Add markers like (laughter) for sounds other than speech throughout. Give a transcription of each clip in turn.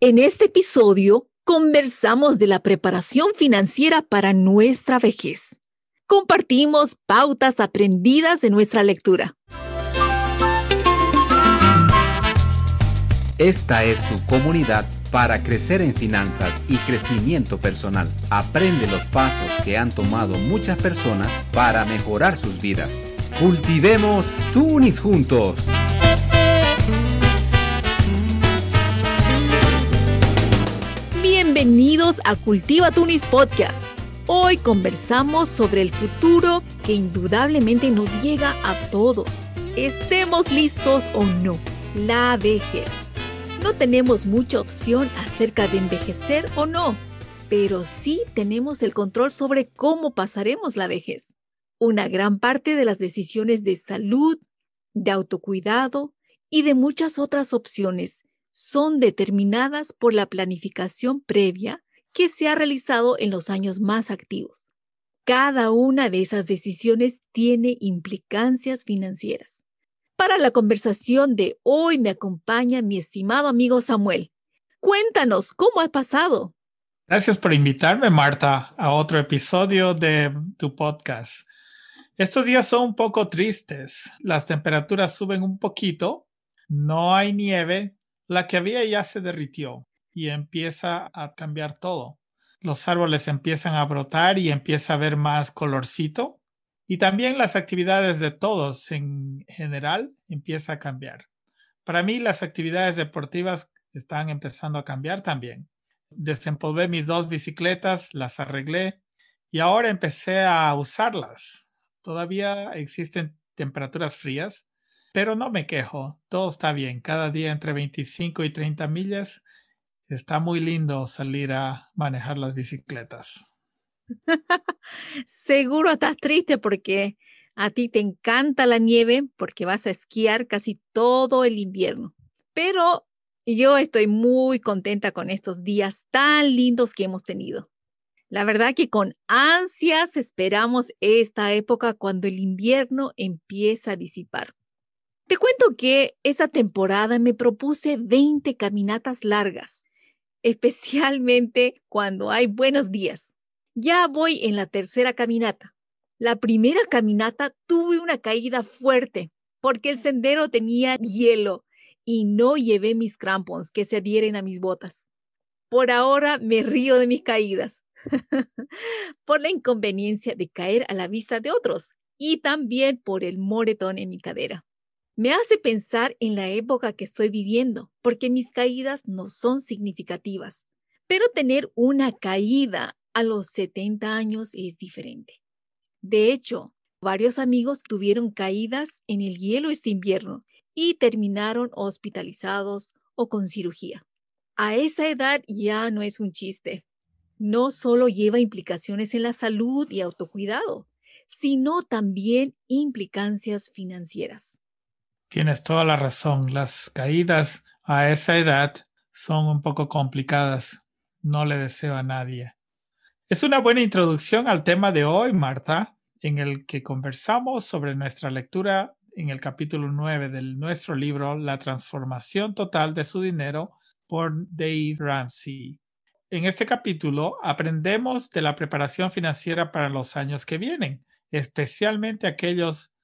En este episodio conversamos de la preparación financiera para nuestra vejez. Compartimos pautas aprendidas de nuestra lectura. Esta es tu comunidad para crecer en finanzas y crecimiento personal. Aprende los pasos que han tomado muchas personas para mejorar sus vidas. Cultivemos Tunis juntos. Bienvenidos a Cultiva Tunis Podcast. Hoy conversamos sobre el futuro que indudablemente nos llega a todos. Estemos listos o no, la vejez. No tenemos mucha opción acerca de envejecer o no, pero sí tenemos el control sobre cómo pasaremos la vejez. Una gran parte de las decisiones de salud, de autocuidado y de muchas otras opciones son determinadas por la planificación previa que se ha realizado en los años más activos. Cada una de esas decisiones tiene implicancias financieras. Para la conversación de hoy me acompaña mi estimado amigo Samuel. Cuéntanos, ¿cómo ha pasado? Gracias por invitarme, Marta, a otro episodio de tu podcast. Estos días son un poco tristes. Las temperaturas suben un poquito, no hay nieve, la que había ya se derritió y empieza a cambiar todo. Los árboles empiezan a brotar y empieza a haber más colorcito. Y también las actividades de todos en general empieza a cambiar. Para mí las actividades deportivas están empezando a cambiar también. Desempolvé mis dos bicicletas, las arreglé y ahora empecé a usarlas. Todavía existen temperaturas frías, pero no me quejo, todo está bien. Cada día entre 25 y 30 millas está muy lindo salir a manejar las bicicletas. (laughs) Seguro estás triste porque a ti te encanta la nieve porque vas a esquiar casi todo el invierno. Pero yo estoy muy contenta con estos días tan lindos que hemos tenido. La verdad que con ansias esperamos esta época cuando el invierno empieza a disipar. Te cuento que esta temporada me propuse 20 caminatas largas, especialmente cuando hay buenos días. Ya voy en la tercera caminata. La primera caminata tuve una caída fuerte porque el sendero tenía hielo y no llevé mis crampons que se adhieren a mis botas. Por ahora me río de mis caídas (laughs) por la inconveniencia de caer a la vista de otros y también por el moretón en mi cadera me hace pensar en la época que estoy viviendo, porque mis caídas no son significativas. Pero tener una caída a los 70 años es diferente. De hecho, varios amigos tuvieron caídas en el hielo este invierno y terminaron hospitalizados o con cirugía. A esa edad ya no es un chiste. No solo lleva implicaciones en la salud y autocuidado, sino también implicancias financieras. Tienes toda la razón. Las caídas a esa edad son un poco complicadas. No le deseo a nadie. Es una buena introducción al tema de hoy, Marta, en el que conversamos sobre nuestra lectura en el capítulo 9 de nuestro libro La transformación total de su dinero por Dave Ramsey. En este capítulo aprendemos de la preparación financiera para los años que vienen, especialmente aquellos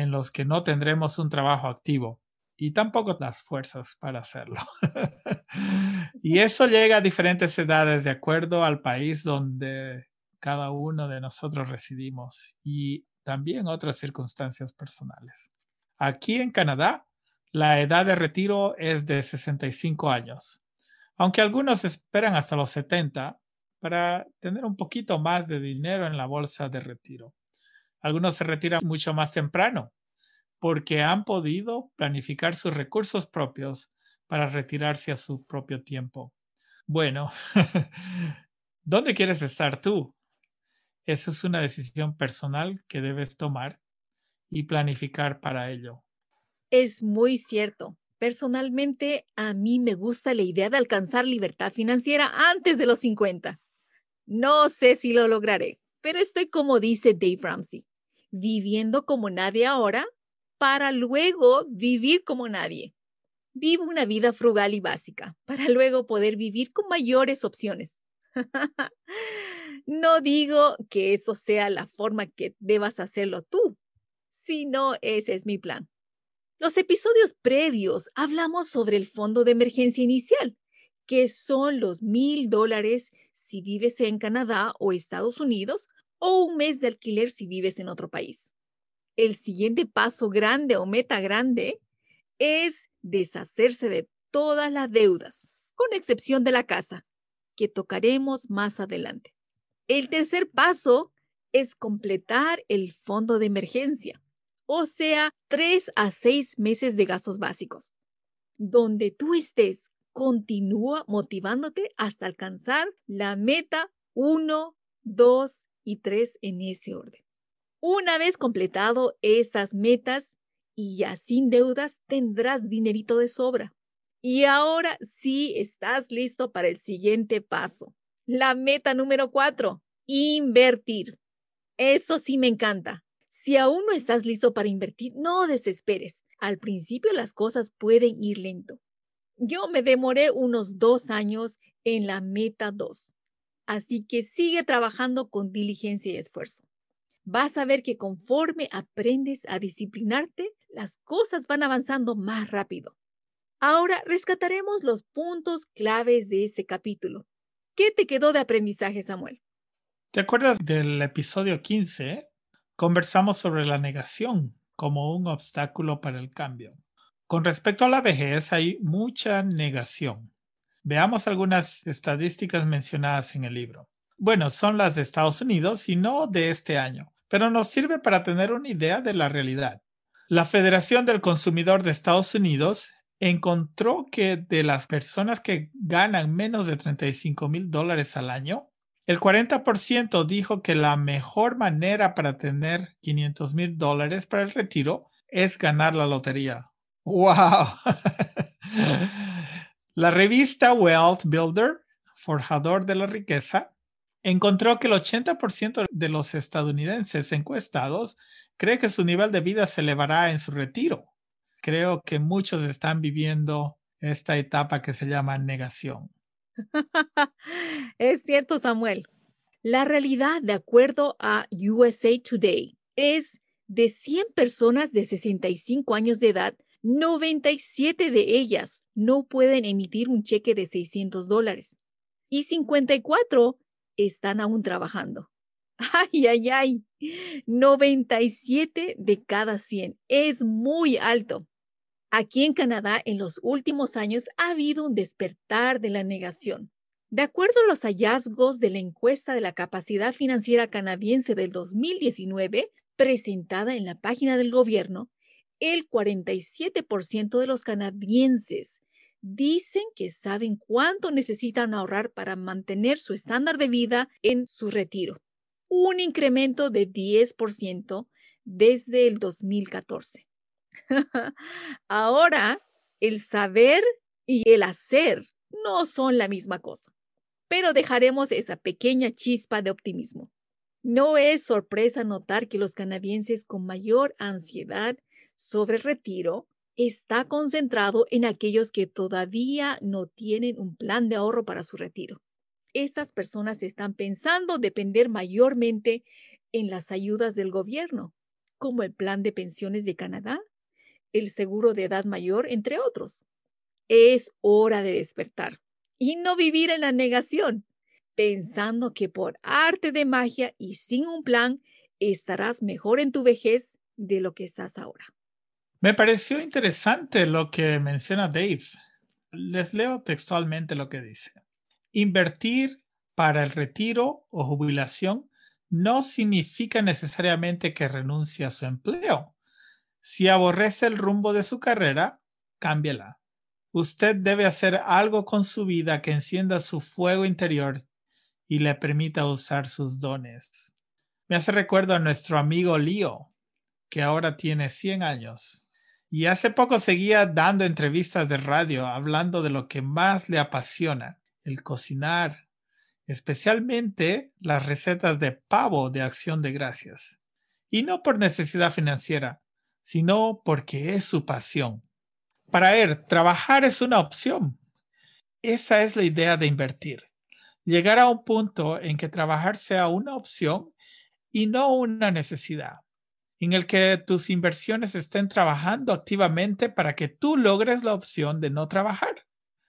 en los que no tendremos un trabajo activo y tampoco las fuerzas para hacerlo. (laughs) y eso llega a diferentes edades de acuerdo al país donde cada uno de nosotros residimos y también otras circunstancias personales. Aquí en Canadá, la edad de retiro es de 65 años, aunque algunos esperan hasta los 70 para tener un poquito más de dinero en la bolsa de retiro. Algunos se retiran mucho más temprano porque han podido planificar sus recursos propios para retirarse a su propio tiempo. Bueno, (laughs) ¿dónde quieres estar tú? Esa es una decisión personal que debes tomar y planificar para ello. Es muy cierto. Personalmente, a mí me gusta la idea de alcanzar libertad financiera antes de los 50. No sé si lo lograré, pero estoy como dice Dave Ramsey viviendo como nadie ahora para luego vivir como nadie. Vive una vida frugal y básica para luego poder vivir con mayores opciones. (laughs) no digo que eso sea la forma que debas hacerlo tú, sino ese es mi plan. Los episodios previos hablamos sobre el fondo de emergencia inicial, que son los mil dólares si vives en Canadá o Estados Unidos o un mes de alquiler si vives en otro país. El siguiente paso grande o meta grande es deshacerse de todas las deudas, con excepción de la casa, que tocaremos más adelante. El tercer paso es completar el fondo de emergencia o sea, tres a seis meses de gastos básicos. Donde tú estés, continúa motivándote hasta alcanzar la meta 1, 2 3 en ese orden. Una vez completado estas metas y ya sin deudas, tendrás dinerito de sobra. Y ahora sí estás listo para el siguiente paso. La meta número 4, invertir. Eso sí me encanta. Si aún no estás listo para invertir, no desesperes. Al principio las cosas pueden ir lento. Yo me demoré unos dos años en la meta 2. Así que sigue trabajando con diligencia y esfuerzo. Vas a ver que conforme aprendes a disciplinarte, las cosas van avanzando más rápido. Ahora rescataremos los puntos claves de este capítulo. ¿Qué te quedó de aprendizaje, Samuel? ¿Te acuerdas del episodio 15? conversamos sobre la negación como un obstáculo para el cambio. Con respecto a la vejez, hay mucha negación. Veamos algunas estadísticas mencionadas en el libro. Bueno, son las de Estados Unidos y no de este año, pero nos sirve para tener una idea de la realidad. La Federación del Consumidor de Estados Unidos encontró que de las personas que ganan menos de 35 mil dólares al año, el 40% dijo que la mejor manera para tener 500 mil dólares para el retiro es ganar la lotería. ¡Wow! (laughs) la revista Wealth Builder, forjador de la riqueza, encontró que el 80% de los estadounidenses encuestados cree que su nivel de vida se elevará en su retiro. Creo que muchos están viviendo esta etapa que se llama negación. (laughs) es cierto, Samuel. La realidad, de acuerdo a USA Today, es de 100 personas de 65 años de edad, 97 de ellas no pueden emitir un cheque de 600 dólares y 54 están aún trabajando. (laughs) Ay, ay, ay. 97 de cada 100 es muy alto. Aquí en Canadá, en los últimos años, ha habido un despertar de la negación. De acuerdo a los hallazgos de la encuesta de la capacidad financiera canadiense del 2019, presentada en la página del gobierno, el 47% de los canadienses dicen que saben cuánto necesitan ahorrar para mantener su estándar de vida en su retiro, un incremento de 10% desde el 2014. (laughs) Ahora, el saber y el hacer no son la misma cosa, pero dejaremos esa pequeña chispa de optimismo. No es sorpresa notar que los canadienses con mayor ansiedad sobre el retiro está concentrado en aquellos que todavía no tienen un plan de ahorro para su retiro. Estas personas están pensando depender mayormente en las ayudas del gobierno, como el Plan de Pensiones de Canadá el seguro de edad mayor, entre otros. Es hora de despertar y no vivir en la negación, pensando que por arte de magia y sin un plan estarás mejor en tu vejez de lo que estás ahora. Me pareció interesante lo que menciona Dave. Les leo textualmente lo que dice. Invertir para el retiro o jubilación no significa necesariamente que renuncie a su empleo. Si aborrece el rumbo de su carrera, cámbiela. Usted debe hacer algo con su vida que encienda su fuego interior y le permita usar sus dones. Me hace recuerdo a nuestro amigo Leo, que ahora tiene 100 años. Y hace poco seguía dando entrevistas de radio hablando de lo que más le apasiona, el cocinar, especialmente las recetas de pavo de acción de gracias. Y no por necesidad financiera, sino porque es su pasión. Para él, trabajar es una opción. Esa es la idea de invertir. Llegar a un punto en que trabajar sea una opción y no una necesidad, en el que tus inversiones estén trabajando activamente para que tú logres la opción de no trabajar,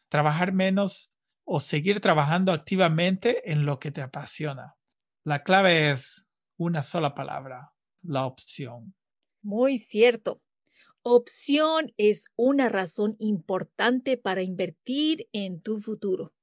trabajar menos o seguir trabajando activamente en lo que te apasiona. La clave es una sola palabra, la opción. Muy cierto. Opción es una razón importante para invertir en tu futuro.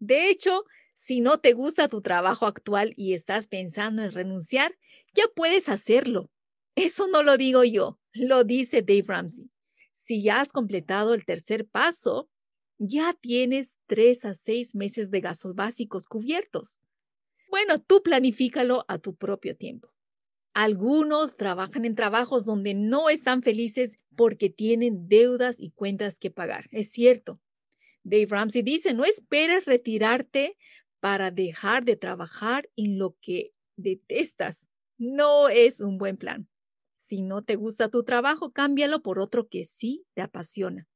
De hecho, si no te gusta tu trabajo actual y estás pensando en renunciar, ya puedes hacerlo. Eso no lo digo yo, lo dice Dave Ramsey. Si ya has completado el tercer paso, ya tienes tres a seis meses de gastos básicos cubiertos. Bueno, tú planifícalo a tu propio tiempo. Algunos trabajan en trabajos donde no están felices porque tienen deudas y cuentas que pagar. Es cierto. Dave Ramsey dice, no esperes retirarte para dejar de trabajar en lo que detestas. No es un buen plan. Si no te gusta tu trabajo, cámbialo por otro que sí te apasiona.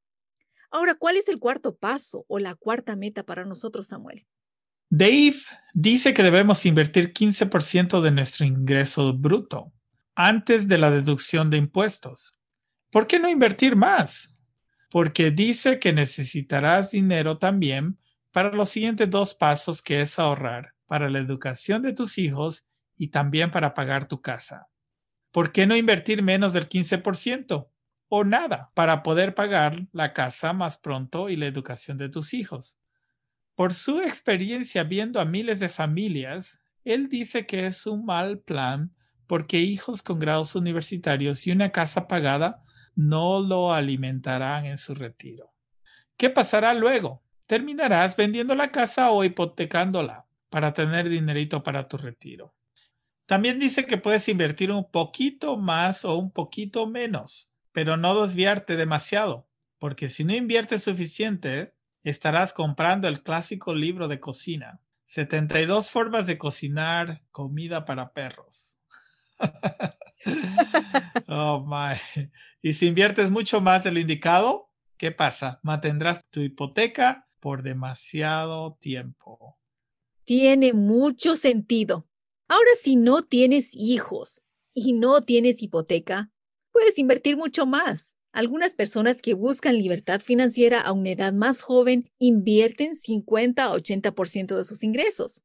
Ahora, ¿cuál es el cuarto paso o la cuarta meta para nosotros, Samuel? Dave dice que debemos invertir 15% de nuestro ingreso bruto antes de la deducción de impuestos. ¿Por qué no invertir más? Porque dice que necesitarás dinero también para los siguientes dos pasos que es ahorrar para la educación de tus hijos y también para pagar tu casa. ¿Por qué no invertir menos del 15% o nada para poder pagar la casa más pronto y la educación de tus hijos? Por su experiencia viendo a miles de familias, él dice que es un mal plan porque hijos con grados universitarios y una casa pagada no lo alimentarán en su retiro. ¿Qué pasará luego? Terminarás vendiendo la casa o hipotecándola para tener dinerito para tu retiro. También dice que puedes invertir un poquito más o un poquito menos, pero no desviarte demasiado, porque si no inviertes suficiente, estarás comprando el clásico libro de cocina. 72 formas de cocinar comida para perros. (laughs) oh my. Y si inviertes mucho más de lo indicado, ¿qué pasa? Mantendrás tu hipoteca por demasiado tiempo. Tiene mucho sentido. Ahora, si no tienes hijos y no tienes hipoteca, puedes invertir mucho más. Algunas personas que buscan libertad financiera a una edad más joven invierten 50 a 80% de sus ingresos.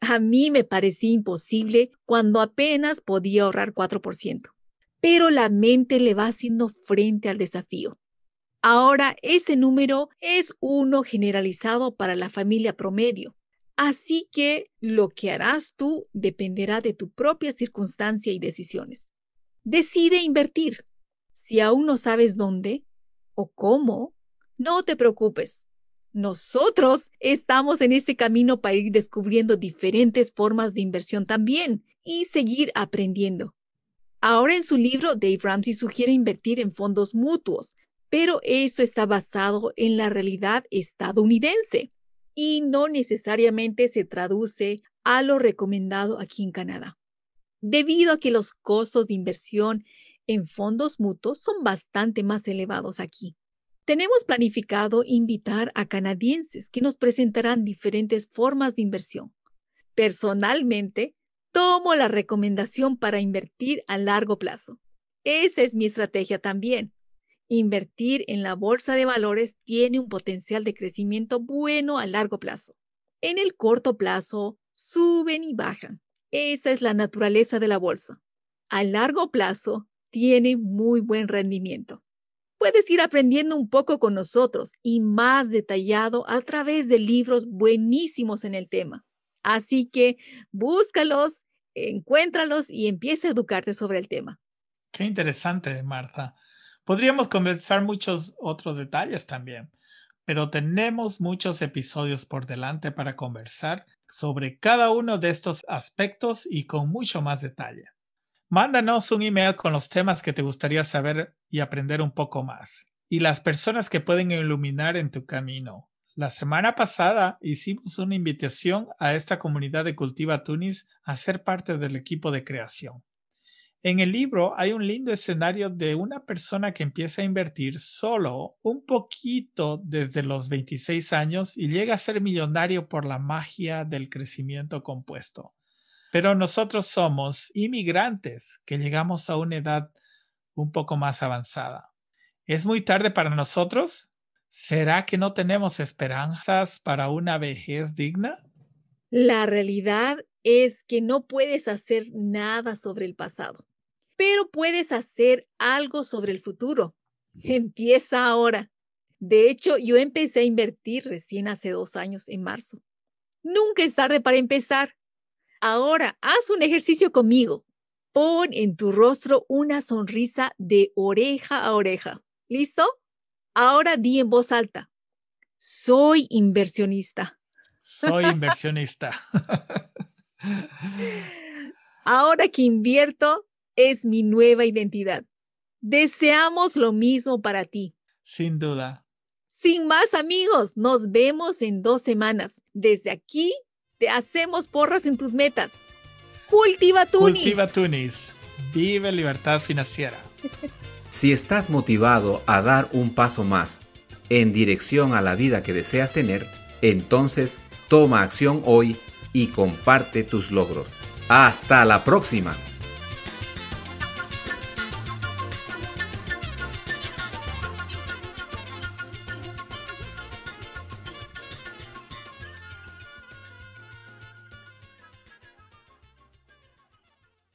A mí me parecía imposible cuando apenas podía ahorrar 4%, pero la mente le va haciendo frente al desafío. Ahora ese número es uno generalizado para la familia promedio. Así que lo que harás tú dependerá de tu propia circunstancia y decisiones. Decide invertir. Si aún no sabes dónde o cómo, no te preocupes. Nosotros estamos en este camino para ir descubriendo diferentes formas de inversión también y seguir aprendiendo. Ahora en su libro, Dave Ramsey sugiere invertir en fondos mutuos, pero eso está basado en la realidad estadounidense y no necesariamente se traduce a lo recomendado aquí en Canadá. Debido a que los costos de inversión en fondos mutuos son bastante más elevados aquí. Tenemos planificado invitar a canadienses que nos presentarán diferentes formas de inversión. Personalmente, tomo la recomendación para invertir a largo plazo. Esa es mi estrategia también. Invertir en la bolsa de valores tiene un potencial de crecimiento bueno a largo plazo. En el corto plazo, suben y bajan. Esa es la naturaleza de la bolsa. A largo plazo, tiene muy buen rendimiento. Puedes ir aprendiendo un poco con nosotros y más detallado a través de libros buenísimos en el tema. Así que búscalos, encuéntralos y empieza a educarte sobre el tema. Qué interesante, Marta. Podríamos conversar muchos otros detalles también, pero tenemos muchos episodios por delante para conversar sobre cada uno de estos aspectos y con mucho más detalle. Mándanos un email con los temas que te gustaría saber y aprender un poco más y las personas que pueden iluminar en tu camino. La semana pasada hicimos una invitación a esta comunidad de Cultiva Tunis a ser parte del equipo de creación. En el libro hay un lindo escenario de una persona que empieza a invertir solo un poquito desde los 26 años y llega a ser millonario por la magia del crecimiento compuesto. Pero nosotros somos inmigrantes que llegamos a una edad un poco más avanzada. ¿Es muy tarde para nosotros? ¿Será que no tenemos esperanzas para una vejez digna? La realidad es que no puedes hacer nada sobre el pasado, pero puedes hacer algo sobre el futuro. Empieza ahora. De hecho, yo empecé a invertir recién hace dos años, en marzo. Nunca es tarde para empezar. Ahora, haz un ejercicio conmigo. Pon en tu rostro una sonrisa de oreja a oreja. ¿Listo? Ahora di en voz alta. Soy inversionista. Soy (laughs) inversionista. (laughs) Ahora que invierto, es mi nueva identidad. Deseamos lo mismo para ti. Sin duda. Sin más amigos, nos vemos en dos semanas. Desde aquí te hacemos porras en tus metas. Cultiva Tunis. Cultiva Tunis. Vive libertad financiera. (laughs) Si estás motivado a dar un paso más en dirección a la vida que deseas tener, entonces toma acción hoy y comparte tus logros. Hasta la próxima.